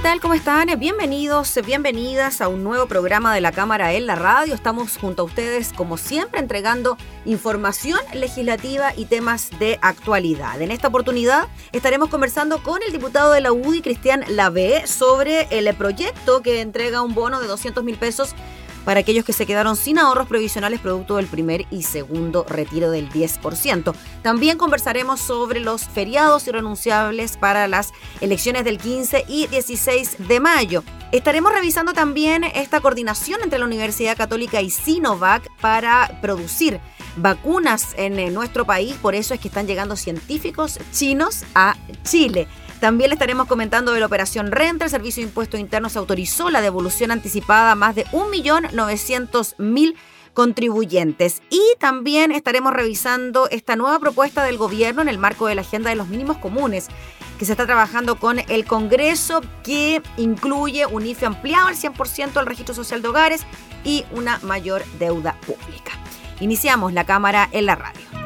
¿Qué tal? ¿Cómo están? Bienvenidos, bienvenidas a un nuevo programa de la Cámara en la Radio. Estamos junto a ustedes, como siempre, entregando información legislativa y temas de actualidad. En esta oportunidad estaremos conversando con el diputado de la UDI, Cristian Lavé, sobre el proyecto que entrega un bono de 200 mil pesos para aquellos que se quedaron sin ahorros provisionales producto del primer y segundo retiro del 10%. También conversaremos sobre los feriados irrenunciables para las elecciones del 15 y 16 de mayo. Estaremos revisando también esta coordinación entre la Universidad Católica y Sinovac para producir vacunas en nuestro país, por eso es que están llegando científicos chinos a Chile. También le estaremos comentando de la operación Renta. El Servicio de Impuestos Internos autorizó la devolución anticipada a más de 1.900.000 contribuyentes. Y también estaremos revisando esta nueva propuesta del gobierno en el marco de la agenda de los mínimos comunes que se está trabajando con el Congreso, que incluye un IFE ampliado al 100% al registro social de hogares y una mayor deuda pública. Iniciamos la cámara en la radio.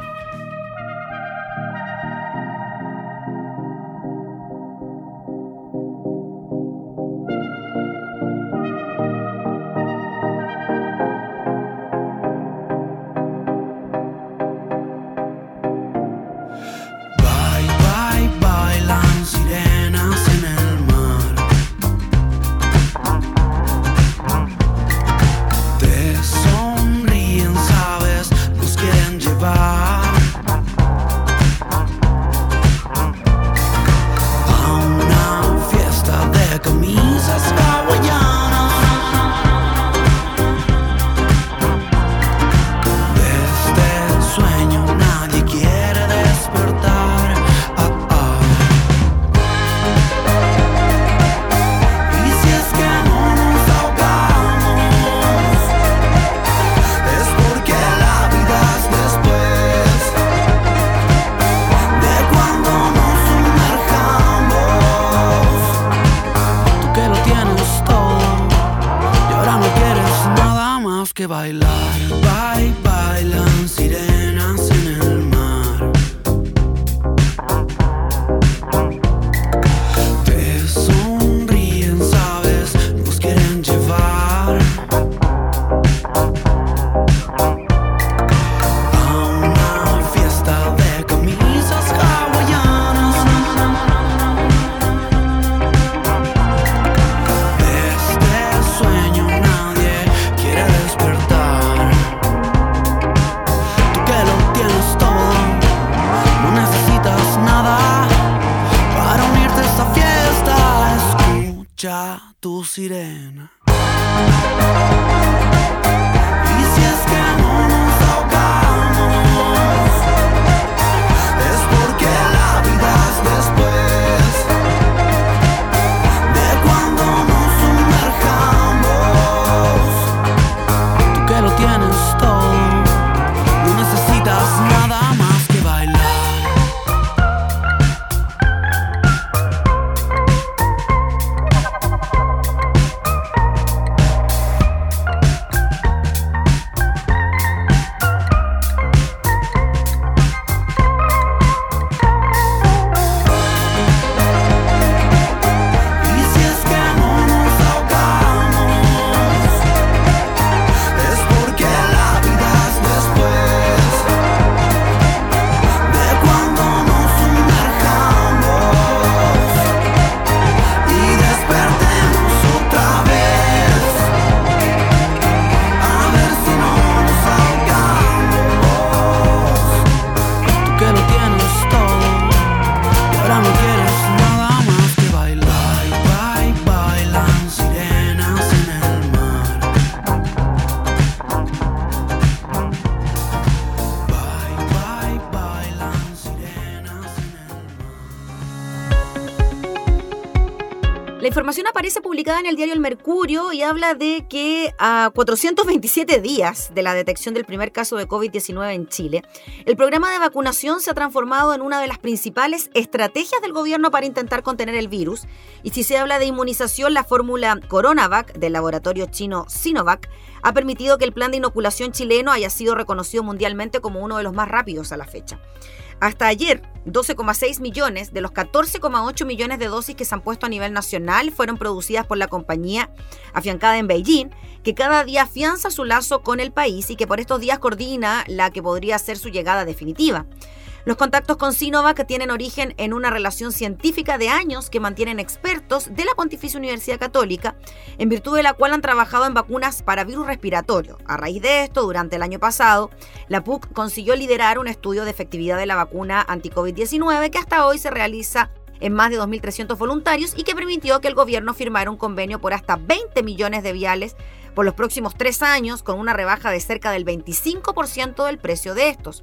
Información aparece publicada en el diario El Mercurio y habla de que a 427 días de la detección del primer caso de COVID-19 en Chile, el programa de vacunación se ha transformado en una de las principales estrategias del gobierno para intentar contener el virus. Y si se habla de inmunización, la fórmula CoronaVac del laboratorio chino Sinovac ha permitido que el plan de inoculación chileno haya sido reconocido mundialmente como uno de los más rápidos a la fecha. Hasta ayer, 12,6 millones de los 14,8 millones de dosis que se han puesto a nivel nacional fueron producidas por la compañía afiancada en Beijing, que cada día afianza su lazo con el país y que por estos días coordina la que podría ser su llegada definitiva. Los contactos con Sinovac tienen origen en una relación científica de años que mantienen expertos de la Pontificia Universidad Católica, en virtud de la cual han trabajado en vacunas para virus respiratorio. A raíz de esto, durante el año pasado, la PUC consiguió liderar un estudio de efectividad de la vacuna anti-COVID-19 que hasta hoy se realiza en más de 2.300 voluntarios y que permitió que el gobierno firmara un convenio por hasta 20 millones de viales por los próximos tres años, con una rebaja de cerca del 25% del precio de estos.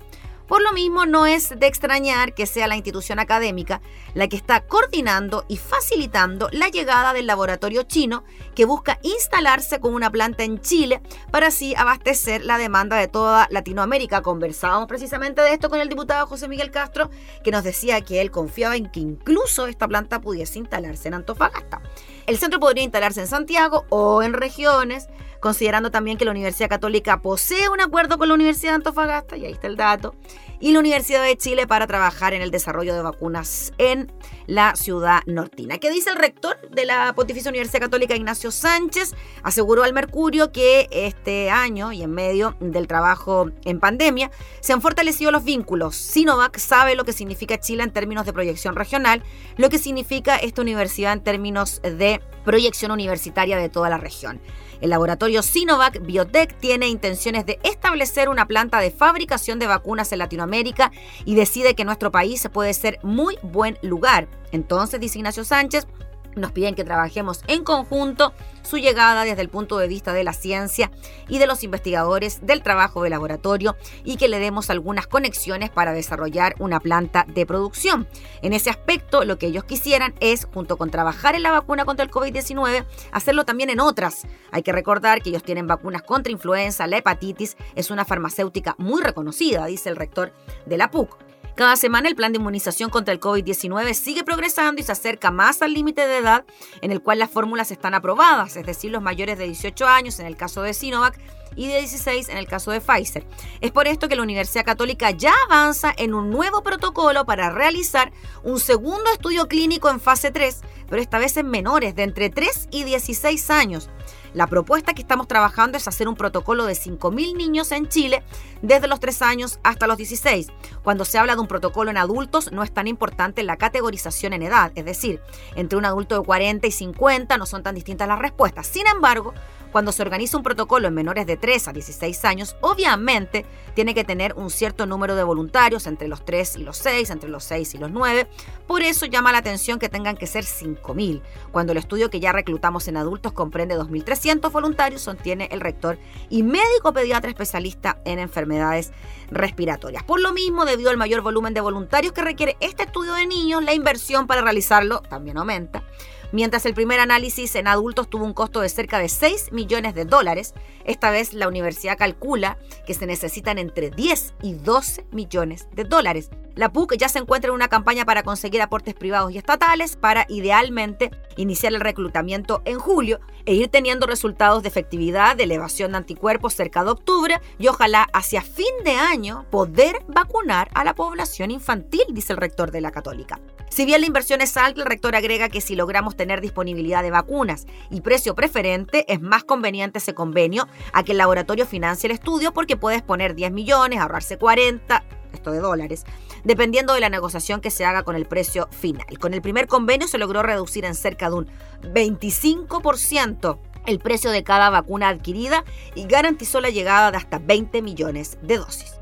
Por lo mismo, no es de extrañar que sea la institución académica la que está coordinando y facilitando la llegada del laboratorio chino que busca instalarse con una planta en Chile para así abastecer la demanda de toda Latinoamérica. Conversábamos precisamente de esto con el diputado José Miguel Castro, que nos decía que él confiaba en que incluso esta planta pudiese instalarse en Antofagasta. El centro podría instalarse en Santiago o en regiones considerando también que la Universidad Católica posee un acuerdo con la Universidad de Antofagasta, y ahí está el dato, y la Universidad de Chile para trabajar en el desarrollo de vacunas en la ciudad nortina. ¿Qué dice el rector de la Pontificia Universidad Católica, Ignacio Sánchez? Aseguró al Mercurio que este año y en medio del trabajo en pandemia se han fortalecido los vínculos. Sinovac sabe lo que significa Chile en términos de proyección regional, lo que significa esta universidad en términos de proyección universitaria de toda la región. El laboratorio Sinovac Biotech tiene intenciones de establecer una planta de fabricación de vacunas en Latinoamérica y decide que nuestro país puede ser muy buen lugar. Entonces, dice Ignacio Sánchez, nos piden que trabajemos en conjunto su llegada desde el punto de vista de la ciencia y de los investigadores del trabajo de laboratorio y que le demos algunas conexiones para desarrollar una planta de producción. En ese aspecto, lo que ellos quisieran es, junto con trabajar en la vacuna contra el COVID-19, hacerlo también en otras. Hay que recordar que ellos tienen vacunas contra influenza, la hepatitis, es una farmacéutica muy reconocida, dice el rector de la PUC. Cada semana el plan de inmunización contra el COVID-19 sigue progresando y se acerca más al límite de edad en el cual las fórmulas están aprobadas, es decir, los mayores de 18 años en el caso de Sinovac y de 16 en el caso de Pfizer. Es por esto que la Universidad Católica ya avanza en un nuevo protocolo para realizar un segundo estudio clínico en fase 3, pero esta vez en menores de entre 3 y 16 años. La propuesta que estamos trabajando es hacer un protocolo de 5.000 niños en Chile desde los 3 años hasta los 16. Cuando se habla de un protocolo en adultos no es tan importante la categorización en edad, es decir, entre un adulto de 40 y 50 no son tan distintas las respuestas. Sin embargo, cuando se organiza un protocolo en menores de 3 a 16 años, obviamente tiene que tener un cierto número de voluntarios entre los 3 y los 6, entre los 6 y los 9. Por eso llama la atención que tengan que ser 5.000, cuando el estudio que ya reclutamos en adultos comprende 2.300 voluntarios, sostiene el rector y médico pediatra especialista en enfermedades respiratorias. Por lo mismo, debido al mayor volumen de voluntarios que requiere este estudio de niños, la inversión para realizarlo también aumenta. Mientras el primer análisis en adultos tuvo un costo de cerca de 6 millones de dólares, esta vez la universidad calcula que se necesitan entre 10 y 12 millones de dólares. La PUC ya se encuentra en una campaña para conseguir aportes privados y estatales para idealmente iniciar el reclutamiento en julio e ir teniendo resultados de efectividad, de elevación de anticuerpos cerca de octubre y ojalá hacia fin de año poder vacunar a la población infantil, dice el rector de la Católica. Si bien la inversión es alta, el rector agrega que si logramos tener disponibilidad de vacunas y precio preferente, es más conveniente ese convenio a que el laboratorio financie el estudio porque puedes poner 10 millones, ahorrarse 40, esto de dólares, dependiendo de la negociación que se haga con el precio final. Con el primer convenio se logró reducir en cerca de un 25% el precio de cada vacuna adquirida y garantizó la llegada de hasta 20 millones de dosis.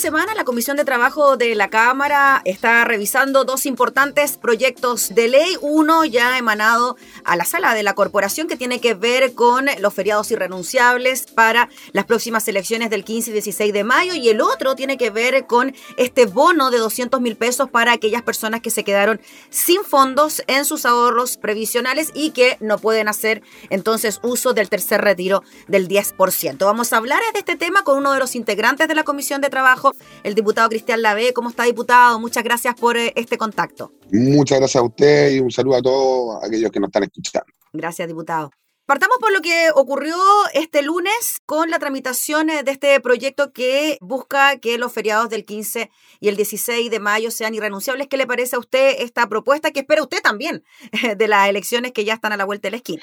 Semana, la Comisión de Trabajo de la Cámara está revisando dos importantes proyectos de ley. Uno ya emanado a la sala de la corporación que tiene que ver con los feriados irrenunciables para las próximas elecciones del 15 y 16 de mayo y el otro tiene que ver con este bono de 200 mil pesos para aquellas personas que se quedaron sin fondos en sus ahorros previsionales y que no pueden hacer entonces uso del tercer retiro del 10%. Vamos a hablar de este tema con uno de los integrantes de la Comisión de Trabajo, el diputado Cristian Lave. ¿Cómo está, diputado? Muchas gracias por eh, este contacto. Muchas gracias a usted y un saludo a todos aquellos que nos están escuchando. Gracias, diputado. Partamos por lo que ocurrió este lunes con la tramitación eh, de este proyecto que busca que los feriados del 15 y el 16 de mayo sean irrenunciables. ¿Qué le parece a usted esta propuesta que espera usted también de las elecciones que ya están a la vuelta de la esquina?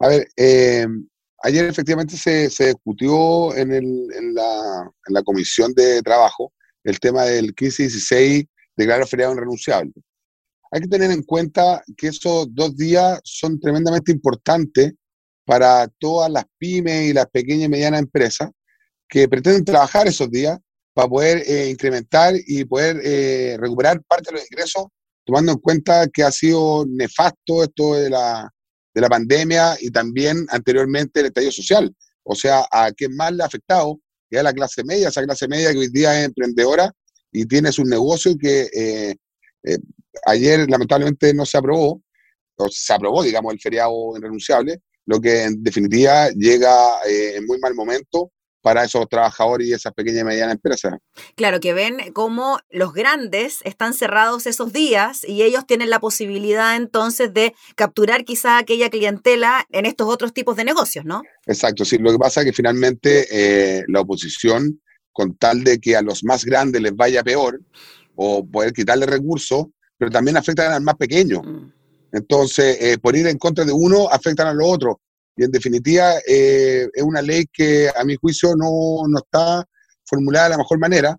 A ver, eh, Ayer efectivamente se, discutió en, la, comisión de trabajo el tema del 15-16 declarar feriado irrenunciable. Hay que tener en cuenta que esos dos días son tremendamente importantes para todas las pymes y las pequeñas y medianas empresas que pretenden trabajar esos días para poder eh, incrementar y poder eh, recuperar parte de los ingresos, tomando en cuenta que ha sido nefasto esto de la, de la pandemia y también anteriormente el estallido social. O sea, a quien más le ha afectado es a la clase media, esa clase media que hoy día es emprendedora y tiene su negocio que eh, eh, ayer lamentablemente no se aprobó, o se aprobó, digamos, el feriado irrenunciable, lo que en definitiva llega eh, en muy mal momento para esos trabajadores y esas pequeñas y medianas empresas. Claro, que ven cómo los grandes están cerrados esos días y ellos tienen la posibilidad entonces de capturar quizá aquella clientela en estos otros tipos de negocios, ¿no? Exacto, sí, lo que pasa es que finalmente eh, la oposición, con tal de que a los más grandes les vaya peor o poder quitarle recursos, pero también afectan al más pequeño. Mm. Entonces, eh, por ir en contra de uno, afectan a los otros y en definitiva eh, es una ley que a mi juicio no, no, está formulada de la mejor manera,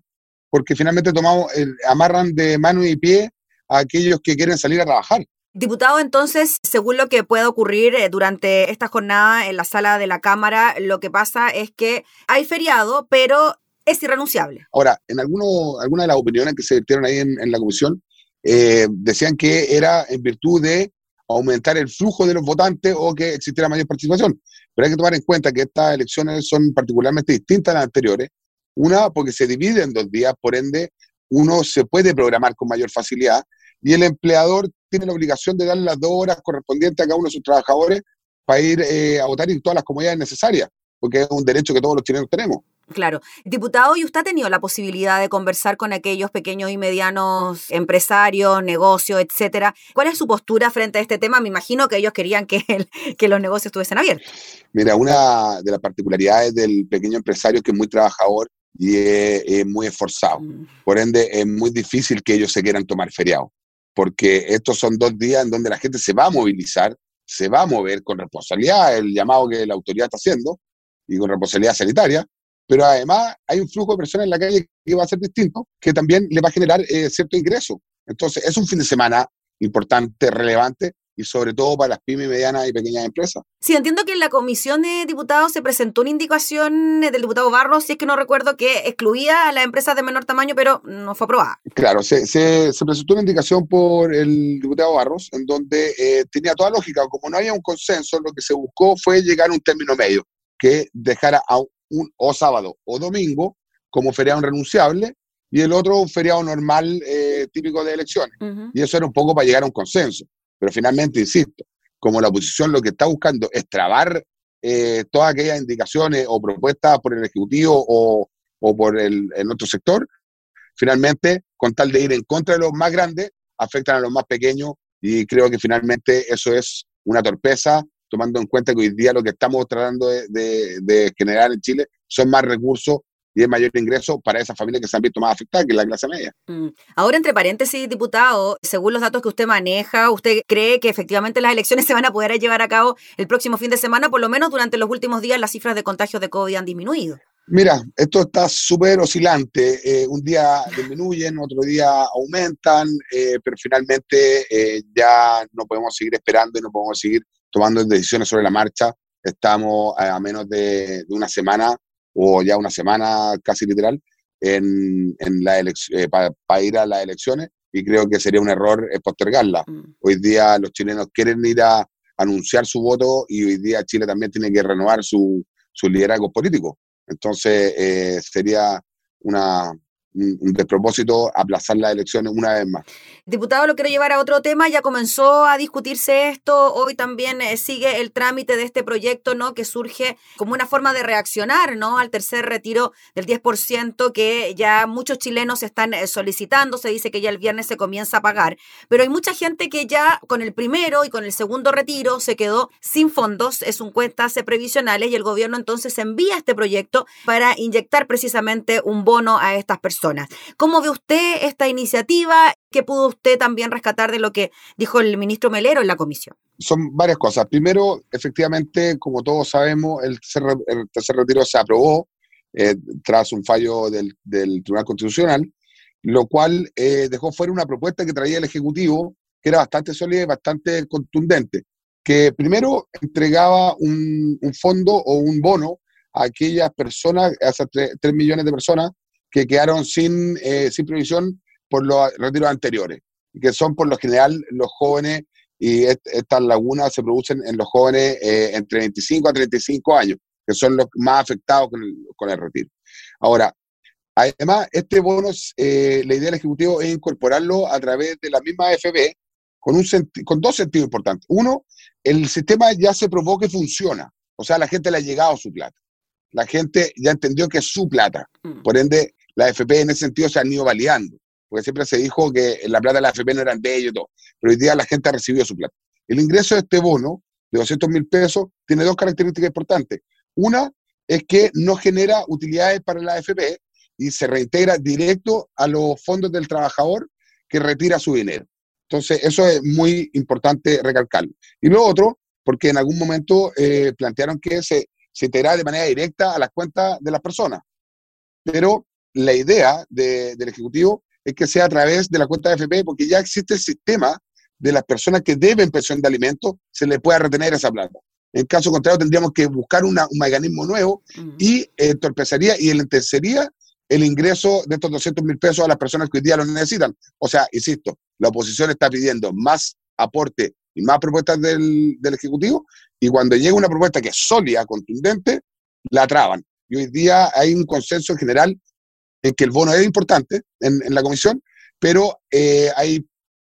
porque finalmente tomamos, amarran de mano y pie a aquellos que quieren salir a trabajar. Diputado, entonces, según lo que pueda ocurrir eh, durante esta jornada en la sala de la Cámara, lo que pasa es que hay feriado, pero es irrenunciable. Ahora, en alguno, algunas de las opiniones que se vertieron ahí en, la comisión, eh, decían que era en virtud de aumentar el flujo de los votantes o que existiera mayor participación. Pero hay que tomar en cuenta que estas elecciones son particularmente distintas a las anteriores. Una, porque se divide en dos días, por ende, uno se puede programar con mayor facilidad y el empleador tiene la obligación de darle las dos horas correspondientes a cada uno de sus trabajadores para ir eh, a votar en todas las comunidades necesarias, porque es un derecho que todos los chilenos tenemos. Claro. Diputado, ¿y usted ha tenido la posibilidad de conversar con aquellos pequeños y medianos empresarios, negocios, etcétera? ¿Cuál es su postura frente a este tema? Me imagino que ellos querían que, que los negocios estuviesen abiertos. Mira, una de las particularidades del pequeño empresario es que es muy trabajador y es, muy esforzado. Mm. Por ende, es muy difícil que ellos se quieran tomar feriado porque estos son dos días en donde la gente se va a movilizar, se va a mover con responsabilidad, el llamado que la autoridad está haciendo, y con responsabilidad sanitaria, pero además hay un flujo de personas en la calle que va a ser distinto, que también le va a generar eh, cierto ingreso. Entonces, es un fin de semana importante, relevante, y sobre todo para las pymes, medianas y pequeñas empresas. Sí, entiendo que en la comisión de diputados se presentó una indicación del diputado Barros, si es que no recuerdo, que excluía a las empresas de menor tamaño, pero no fue aprobada. Claro, se, se, presentó una indicación por el diputado Barros, en donde eh, tenía toda lógica. Como no había un consenso, lo que se buscó fue llegar a un término medio, que dejara a un o sábado o domingo como feriado renunciable y el otro un feriado normal eh, típico de elecciones. Y eso era un poco para llegar a un consenso. Pero finalmente, insisto, como la oposición lo que está buscando es trabar eh, todas aquellas indicaciones o propuestas por el Ejecutivo o, por el, otro sector, finalmente, con tal de ir en contra de los más grandes, afectan a los más pequeños y creo que finalmente eso es una torpeza, tomando en cuenta que hoy día lo que estamos tratando de generar en Chile son más recursos y es mayor ingreso para esas familias que se han visto más afectadas que la clase media. Mm. Ahora, entre paréntesis, diputado, según los datos que usted maneja, ¿usted cree que efectivamente las elecciones se van a poder llevar a cabo el próximo fin de semana? Por lo menos durante los últimos días las cifras de contagios de COVID han disminuido. Mira, esto está súper oscilante. Eh, un día disminuyen, otro día aumentan, eh, pero finalmente eh, ya no podemos seguir esperando y no podemos seguir tomando decisiones sobre la marcha. Estamos a menos de una semana o ya una semana casi literal en, en la eh, para ir a las elecciones y creo que sería un error eh, postergarla. Mm. Hoy día los chilenos quieren ir a anunciar su voto y hoy día Chile también tiene que renovar su, su liderazgo político. Entonces eh, sería una, un despropósito aplazar las elecciones una vez más. Diputado, lo quiero llevar a otro tema. Ya comenzó a discutirse esto. Hoy también eh, sigue el trámite de este proyecto, ¿no? Que surge como una forma de reaccionar, ¿no? Al tercer retiro del 10% que ya muchos chilenos están eh, solicitando. Se dice que ya el viernes se comienza a pagar. Pero hay mucha gente que ya con el primero y con el segundo retiro se quedó sin fondos. Es un cuentas previsionales y el gobierno entonces envía este proyecto para inyectar precisamente un bono a estas personas. ¿Cómo ve usted esta iniciativa? ¿Qué pudo usted también rescatar de lo que dijo el ministro Melero en la comisión? Son varias cosas. Primero, efectivamente, como todos sabemos, el tercer, retiro se aprobó eh, tras un fallo del, Tribunal Constitucional, lo cual eh, dejó fuera una propuesta que traía el Ejecutivo, que era bastante sólida y bastante contundente, que primero entregaba un, fondo o un bono a aquellas personas, a esas 3, millones de personas que quedaron sin, eh, sin previsión por los retiros anteriores, que son por lo general los jóvenes, y estas lagunas se producen en los jóvenes eh, entre 25 a 35 años, que son los más afectados con el, con el retiro. Ahora, además, este bono, eh, la idea del Ejecutivo es incorporarlo a través de la misma AFP con, un con dos sentidos importantes. Uno, el sistema ya se probó que funciona, o sea, la gente le ha llegado su plata. La gente ya entendió que es su plata. Mm. Por ende, la AFP en ese sentido se han ido validando porque siempre se dijo que la plata de la AFP no era de ellos y todo, pero hoy día la gente ha recibido su plata. El ingreso de este bono de 200 mil pesos tiene dos características importantes. Una es que no genera utilidades para la AFP y se reintegra directo a los fondos del trabajador que retira su dinero. Entonces, eso es muy importante recalcarlo. Y lo otro, porque en algún momento eh, plantearon que se, se de manera directa a las cuentas de las personas. Pero la idea del Ejecutivo es que sea a través de la cuenta de FP, porque ya existe el sistema de las personas que deben pensión de alimentos, se le pueda retener esa plata. En caso contrario, tendríamos que buscar un mecanismo nuevo mm. y entorpecería y entorpecería el ingreso de estos 200 mil pesos a las personas que hoy día lo necesitan. O sea, insisto, la oposición está pidiendo más aporte y más propuestas del, Ejecutivo, y cuando llega una propuesta que es sólida, contundente, la traban. Y hoy día hay un consenso general en que el bono es importante en, la comisión, pero eh, hay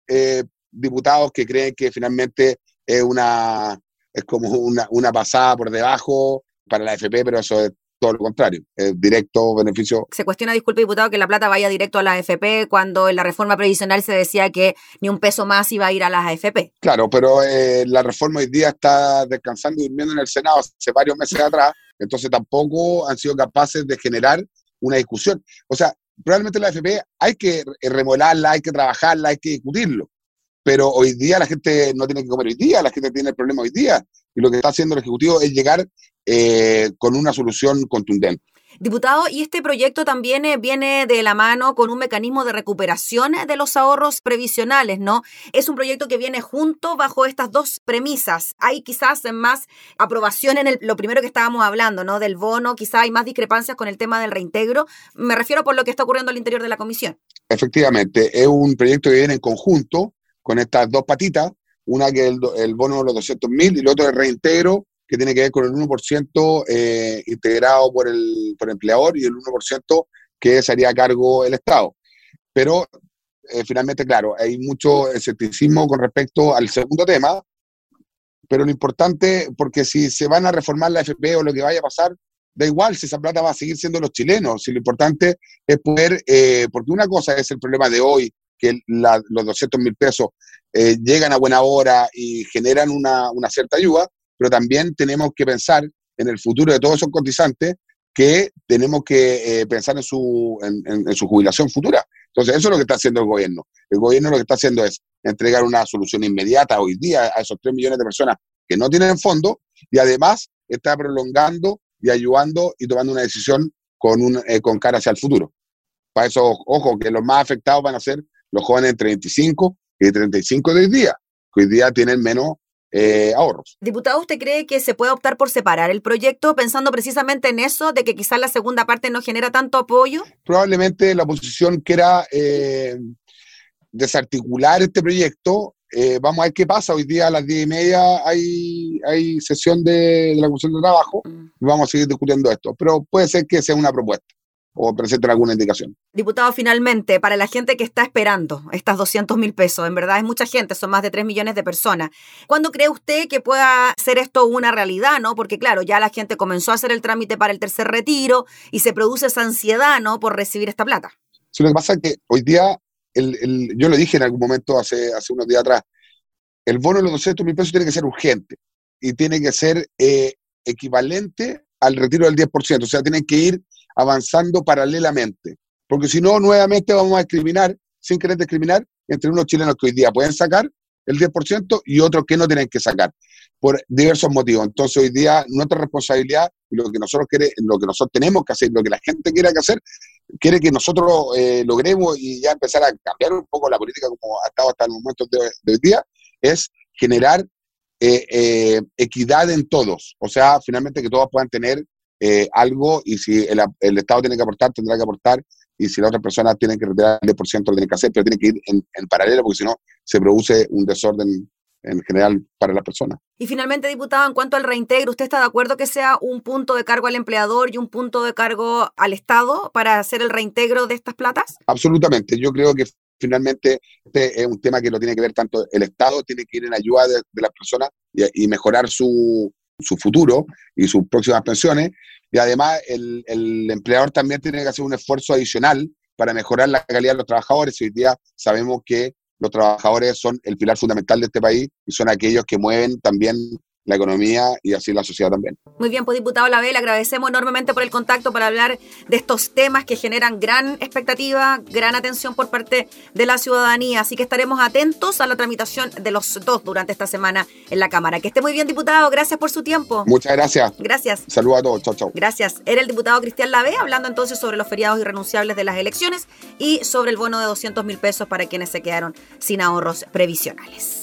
eh, diputados que creen que finalmente es una es como una, una pasada por debajo para la FP, pero eso es todo lo contrario, es directo beneficio. Se cuestiona, disculpe diputado, que la plata vaya directo a la AFP cuando en la reforma previsional se decía que ni un peso más iba a ir a las AFP. Claro, pero eh, la reforma hoy día está descansando y durmiendo en el Senado hace varios meses atrás, entonces tampoco han sido capaces de generar una discusión. O sea, probablemente la AFP hay que remodelarla, hay que trabajarla, hay que discutirlo. Pero hoy día la gente no tiene que comer hoy día, la gente tiene el problema hoy día. Y lo que está haciendo el Ejecutivo es llegar eh, con una solución contundente. Diputado, y este proyecto también eh, viene de la mano con un mecanismo de recuperación de los ahorros previsionales, ¿no? Es un proyecto que viene junto bajo estas dos premisas. Hay quizás más aprobación en lo primero que estábamos hablando, ¿no? Del bono, quizás hay más discrepancias con el tema del reintegro. Me refiero por lo que está ocurriendo al interior de la comisión. Efectivamente, es un proyecto que viene en conjunto con estas dos patitas, una que es el, bono de los 200 mil y el otro el reintegro que tiene que ver con el 1% eh, integrado por el, por empleador y el 1% que se haría a cargo el Estado. Pero eh, finalmente, claro, hay mucho escepticismo con respecto al segundo tema, pero lo importante, porque si se van a reformar la FP o lo que vaya a pasar, da igual si esa plata va a seguir siendo los chilenos, si lo importante es poder, eh, porque una cosa es el problema de hoy, que los 200 mil pesos llegan a buena hora y generan una, una cierta ayuda, pero también tenemos que pensar en el futuro de todos esos cotizantes que tenemos que eh, pensar en su, en, su jubilación futura. Entonces, eso es lo que está haciendo el gobierno. El gobierno lo que está haciendo es entregar una solución inmediata hoy día a esos 3 millones de personas que no tienen fondo y además está prolongando y ayudando y tomando una decisión con, un, eh, con cara hacia el futuro. Para eso, ojo, que los más afectados van a ser los jóvenes de 35 y 35 de hoy día, que hoy día tienen menos eh, ahorros. Diputado, ¿usted cree que se puede optar por separar el proyecto pensando precisamente en eso, de que quizás la segunda parte no genera tanto apoyo? Probablemente la oposición quiera eh, desarticular este proyecto. Eh, vamos a ver qué pasa. Hoy día a las diez y media hay, hay sesión de, de la Comisión de Trabajo mm. y vamos a seguir discutiendo esto. Pero puede ser que sea una propuesta o presenten alguna indicación. Diputado, finalmente, para la gente que está esperando estas 200 mil pesos, en verdad es mucha gente, son más de 3 millones de personas. ¿Cuándo cree usted que pueda ser esto una realidad, no? Porque claro, ya la gente comenzó a hacer el trámite para el tercer retiro y se produce esa ansiedad, ¿no? Por recibir esta plata. Sí, lo que pasa es que hoy día, el, yo lo dije en algún momento hace, hace unos días atrás, el bono de los 200 mil pesos tiene que ser urgente y tiene que ser eh, equivalente al retiro del 10%, o sea, tienen que ir avanzando paralelamente. Porque si no, nuevamente vamos a discriminar, sin querer discriminar, entre unos chilenos que hoy día pueden sacar el 10% y otros que no tienen que sacar, por diversos motivos. Entonces, hoy día nuestra responsabilidad y lo que nosotros queremos, lo que nosotros tenemos que hacer, lo que la gente quiere que hacer, quiere que nosotros eh, logremos y ya empezar a cambiar un poco la política como ha estado hasta el momento de, hoy día, es generar eh, eh, equidad en todos. O sea, finalmente que todos puedan tener eh, algo y si el, Estado tiene que aportar, tendrá que aportar y si la otra persona tiene que retirar el 10% lo tiene que hacer, pero tiene que ir en, paralelo porque si no se produce un desorden en general para la persona. Y finalmente, diputado, en cuanto al reintegro, ¿usted está de acuerdo que sea un punto de cargo al empleador y un punto de cargo al Estado para hacer el reintegro de estas platas? Absolutamente. Yo creo que finalmente este es un tema que lo tiene que ver tanto el Estado, tiene que ir en ayuda de, las personas y, mejorar su, su futuro y sus próximas pensiones. Y además el, el, empleador también tiene que hacer un esfuerzo adicional para mejorar la calidad de los trabajadores. Hoy día sabemos que los trabajadores son el pilar fundamental de este país y son aquellos que mueven también la economía y así la sociedad también. Muy bien, pues diputado La le agradecemos enormemente por el contacto para hablar de estos temas que generan gran expectativa, gran atención por parte de la ciudadanía. Así que estaremos atentos a la tramitación de los dos durante esta semana en la Cámara. Que esté muy bien, diputado. Gracias por su tiempo. Muchas gracias. Gracias. Saludos a todos. Chao, chao. Gracias. Era el diputado Cristian Lave hablando entonces sobre los feriados irrenunciables de las elecciones y sobre el bono de 200 mil pesos para quienes se quedaron sin ahorros previsionales.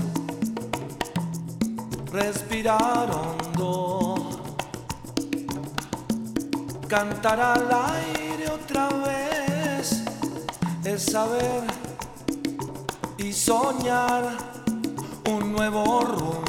respirar hondo, cantar al aire otra vez, es saber y soñar un nuevo rumbo.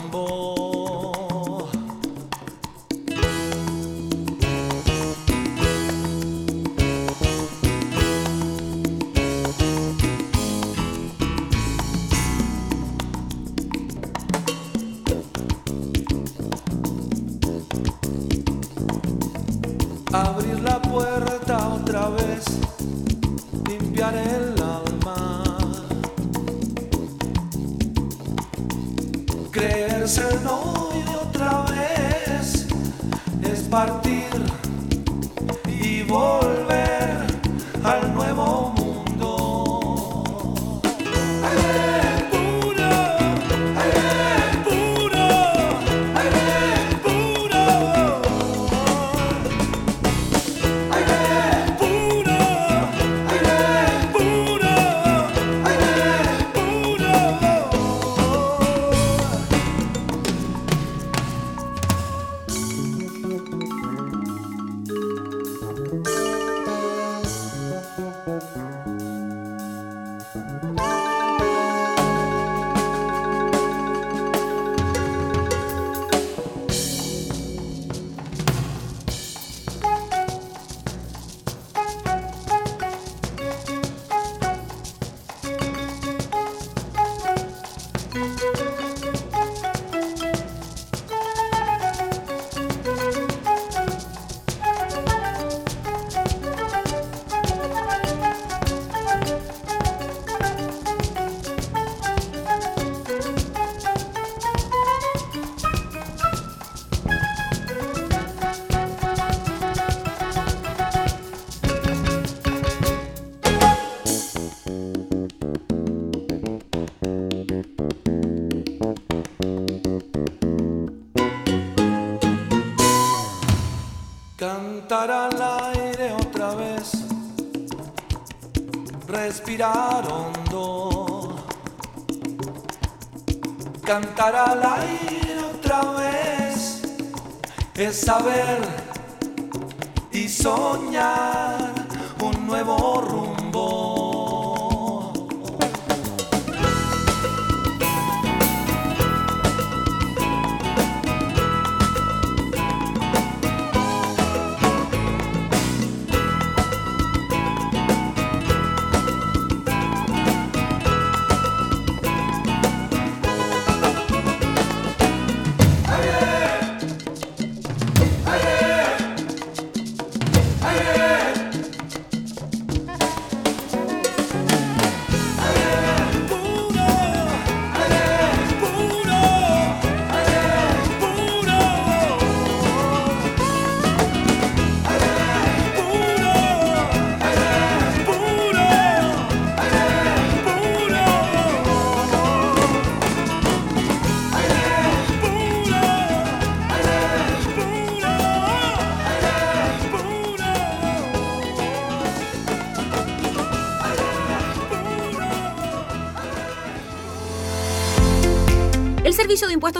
Es saber y soñar un nuevo rumbo.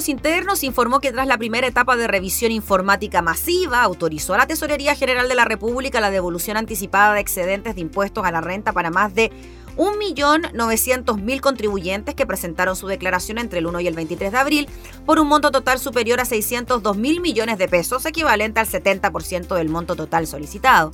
Internos informó que tras la primera etapa de revisión informática masiva, autorizó a la Tesorería General de la República la devolución anticipada de excedentes de impuestos a la renta para más de 1.900.000 contribuyentes que presentaron su declaración entre el 1 y el 23 de abril por un monto total superior a 602 mil millones de pesos, equivalente al 70% del monto total solicitado.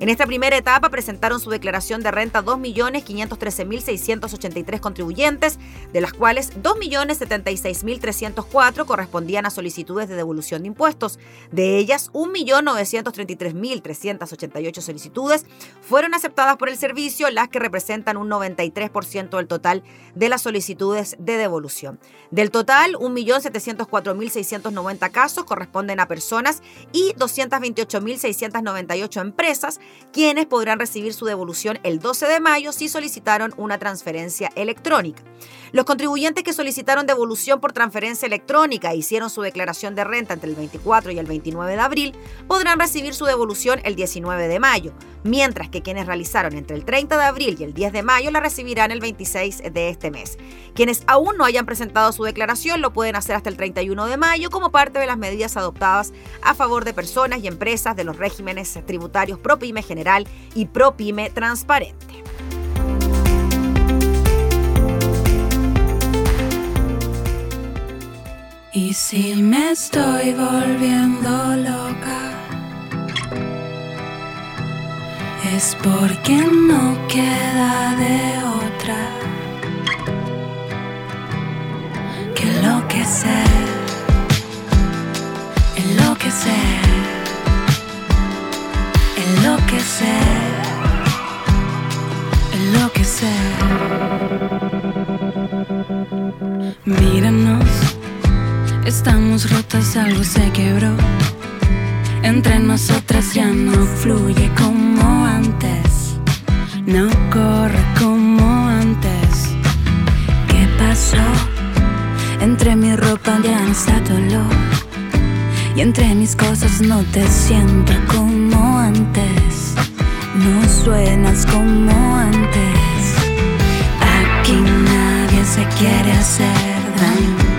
En esta primera etapa presentaron su declaración de renta 2.513.683 contribuyentes, de las cuales 2.076.304 correspondían a solicitudes de devolución de impuestos. De ellas, 1.933.388 solicitudes fueron aceptadas por el servicio, las que representan un 93% del total de las solicitudes de devolución. Del total, 1.704.690 casos corresponden a personas y 228.698 empresas quienes podrán recibir su devolución el 12 de mayo si solicitaron una transferencia electrónica. Los contribuyentes que solicitaron devolución por transferencia electrónica e hicieron su declaración de renta entre el 24 y el 29 de abril podrán recibir su devolución el 19 de mayo, mientras que quienes realizaron entre el 30 de abril y el 10 de mayo la recibirán el 26 de este mes. Quienes aún no hayan presentado su declaración lo pueden hacer hasta el 31 de mayo como parte de las medidas adoptadas a favor de personas y empresas de los regímenes tributarios ProPyme General y ProPyme Transparente. Y si me estoy volviendo loca, es porque no queda de otra que enloquecer, enloquecer, enloquecer, enloquecer. Míranos Estamos rotas, algo se quebró. Entre nosotras ya no fluye como antes. No corre como antes. ¿Qué pasó? Entre mi ropa ya está dolor. Y entre mis cosas no te siento como antes. No suenas como antes. Aquí nadie se quiere hacer daño.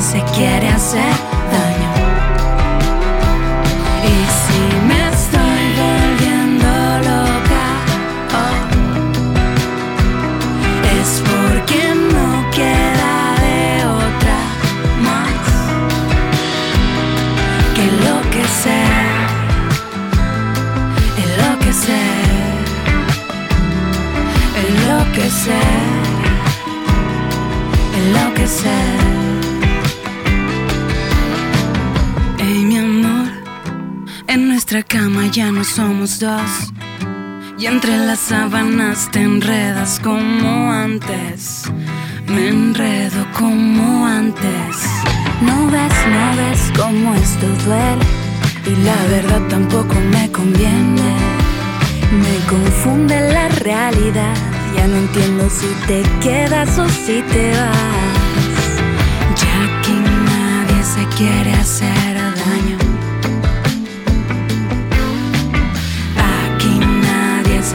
se quiere hacer nuestra cama ya no somos dos. Y entre las sábanas te enredas como antes. Me enredo como antes. No ves, no ves cómo esto duele. Y la verdad tampoco me conviene. Me confunde la realidad. Ya no entiendo si te quedas o si te vas. Ya que nadie se quiere hacer daño.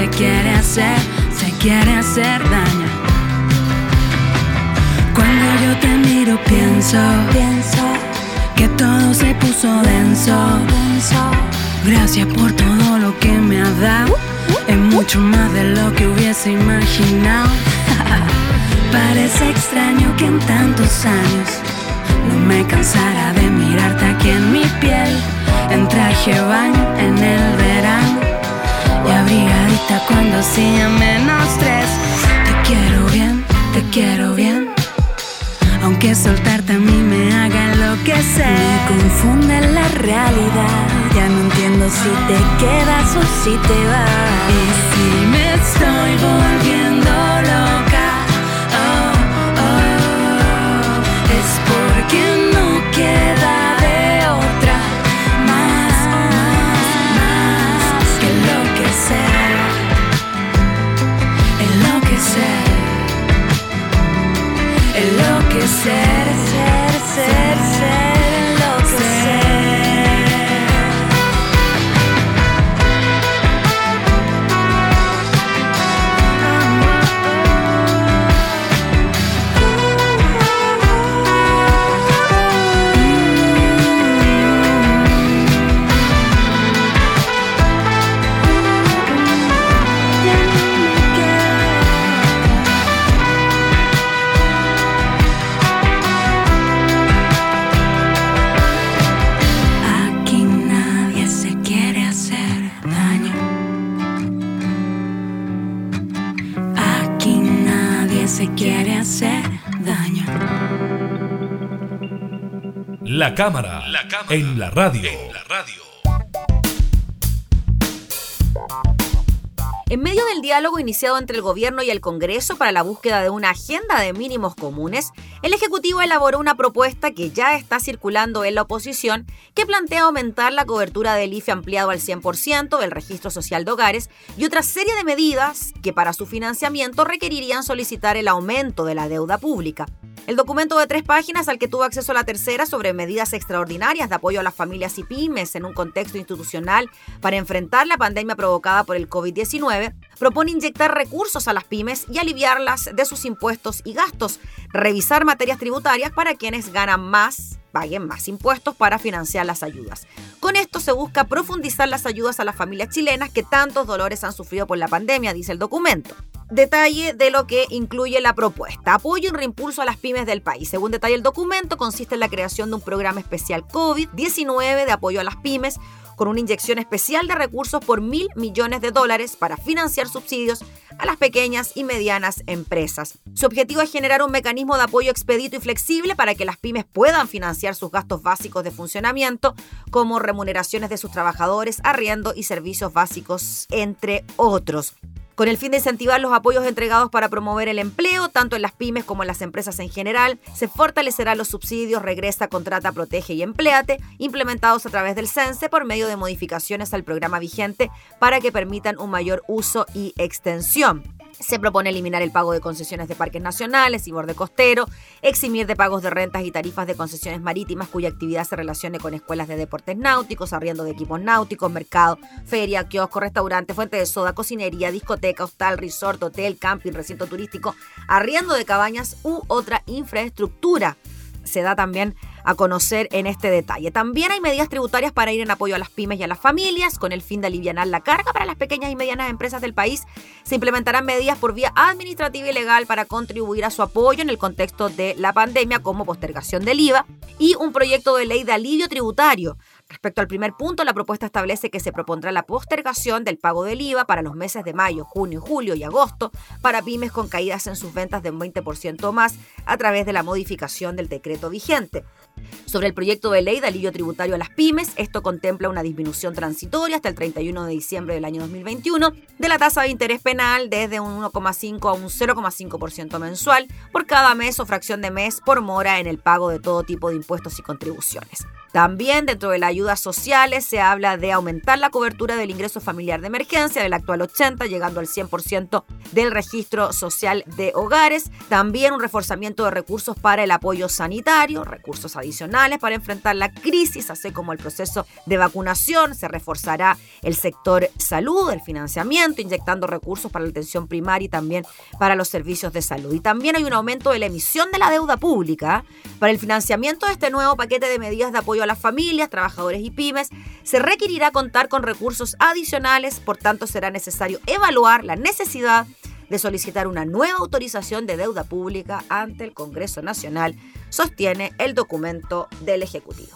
Se quiere hacer, se quiere hacer daño. Cuando yo te miro pienso, pienso que todo se puso denso. Gracias por todo lo que me ha dado. Es mucho más de lo que hubiese imaginado. Parece extraño que en tantos años no me cansara de mirarte aquí en mi piel. En traje baño en el verano menos tres. Te quiero bien, te quiero bien. Aunque soltarte a mí me haga enloquecer. Me confunde la realidad. Ya no entiendo si te quedas o si te vas. Y si me estoy volviendo hacer daño. La cámara, la cámara en la radio. En la radio. En medio del diálogo iniciado entre el gobierno y el Congreso para la búsqueda de una agenda de mínimos comunes, el Ejecutivo elaboró una propuesta que ya está circulando en la oposición que plantea aumentar la cobertura del IFE ampliado al 100% del registro social de hogares y otra serie de medidas que para su financiamiento requerirían solicitar el aumento de la deuda pública. El documento de tres páginas al que tuvo acceso la tercera sobre medidas extraordinarias de apoyo a las familias y pymes en un contexto institucional para enfrentar la pandemia provocada por el COVID-19 propone inyectar recursos a las pymes y aliviarlas de sus impuestos y gastos, revisar materias tributarias para quienes ganan más paguen más impuestos para financiar las ayudas. Con esto se busca profundizar las ayudas a las familias chilenas que tantos dolores han sufrido por la pandemia, dice el documento. Detalle de lo que incluye la propuesta. Apoyo y reimpulso a las pymes del país. Según detalle el documento, consiste en la creación de un programa especial COVID-19 de apoyo a las pymes con una inyección especial de recursos por mil millones de dólares para financiar subsidios a las pequeñas y medianas empresas. Su objetivo es generar un mecanismo de apoyo expedito y flexible para que las pymes puedan financiar sus gastos básicos de funcionamiento, como remuneraciones de sus trabajadores, arriendo y servicios básicos, entre otros con el fin de incentivar los apoyos entregados para promover el empleo, tanto en las pymes como en las empresas en general, se fortalecerán los subsidios Regresa, Contrata, Protege y Empleate, implementados a través del CENSE por medio de modificaciones al programa vigente para que permitan un mayor uso y extensión. Se propone eliminar el pago de concesiones de parques nacionales y borde costero, eximir de pagos de rentas y tarifas de concesiones marítimas cuya actividad se relacione con escuelas de deportes náuticos, arriendo de equipos náuticos, mercado, feria, kiosco, restaurante, fuente de soda, cocinería, discoteca, hostal, resort, hotel, camping, recinto turístico, arriendo de cabañas u otra infraestructura. Se da también a conocer en este detalle. También hay medidas tributarias para ir en apoyo a las pymes y a las familias, con el fin de aliviar la carga para las pequeñas y medianas empresas del país. Se implementarán medidas por vía administrativa y legal para contribuir a su apoyo en el contexto de la pandemia, como postergación del IVA y un proyecto de ley de alivio tributario Respecto al primer punto, la propuesta establece que se propondrá la postergación del pago del IVA para los meses de mayo, junio, julio y agosto para pymes con caídas en sus ventas de un 20% o más a través de la modificación del decreto vigente. Sobre el proyecto de ley de alivio tributario a las pymes, esto contempla una disminución transitoria hasta el 31 de diciembre del año 2021 de la tasa de interés penal desde un 1,5 a un 0,5% mensual por cada mes o fracción de mes por mora en el pago de todo tipo de impuestos y contribuciones. También dentro de las ayudas sociales se habla de aumentar la cobertura del ingreso familiar de emergencia del actual 80, llegando al 100% del registro social de hogares. También un reforzamiento de recursos para el apoyo sanitario, recursos adicionales para enfrentar la crisis, así como el proceso de vacunación. Se reforzará el sector salud, el financiamiento, inyectando recursos para la atención primaria y también para los servicios de salud. Y también hay un aumento de la emisión de la deuda pública para el financiamiento de este nuevo paquete de medidas de apoyo a las familias, trabajadores y pymes, se requerirá contar con recursos adicionales, por tanto será necesario evaluar la necesidad de solicitar una nueva autorización de deuda pública ante el Congreso Nacional, sostiene el documento del Ejecutivo.